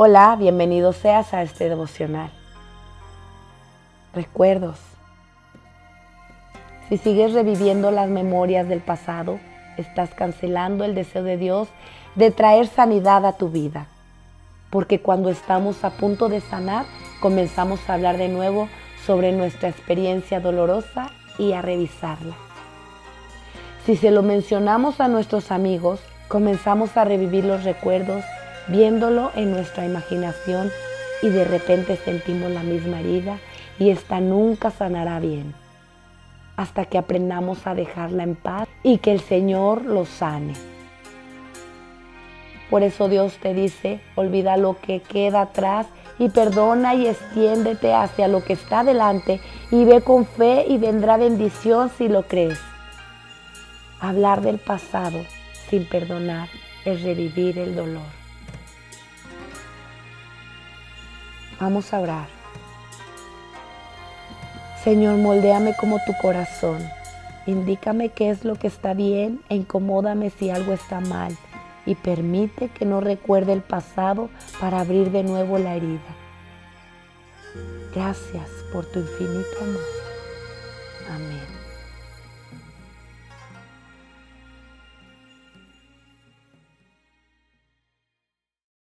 Hola, bienvenido seas a este devocional. Recuerdos. Si sigues reviviendo las memorias del pasado, estás cancelando el deseo de Dios de traer sanidad a tu vida. Porque cuando estamos a punto de sanar, comenzamos a hablar de nuevo sobre nuestra experiencia dolorosa y a revisarla. Si se lo mencionamos a nuestros amigos, comenzamos a revivir los recuerdos viéndolo en nuestra imaginación y de repente sentimos la misma herida y esta nunca sanará bien hasta que aprendamos a dejarla en paz y que el Señor lo sane. Por eso Dios te dice, olvida lo que queda atrás y perdona y extiéndete hacia lo que está delante y ve con fe y vendrá bendición si lo crees. Hablar del pasado sin perdonar es revivir el dolor. Vamos a orar. Señor, moldéame como tu corazón. Indícame qué es lo que está bien e incomódame si algo está mal y permite que no recuerde el pasado para abrir de nuevo la herida. Gracias por tu infinito amor. Amén.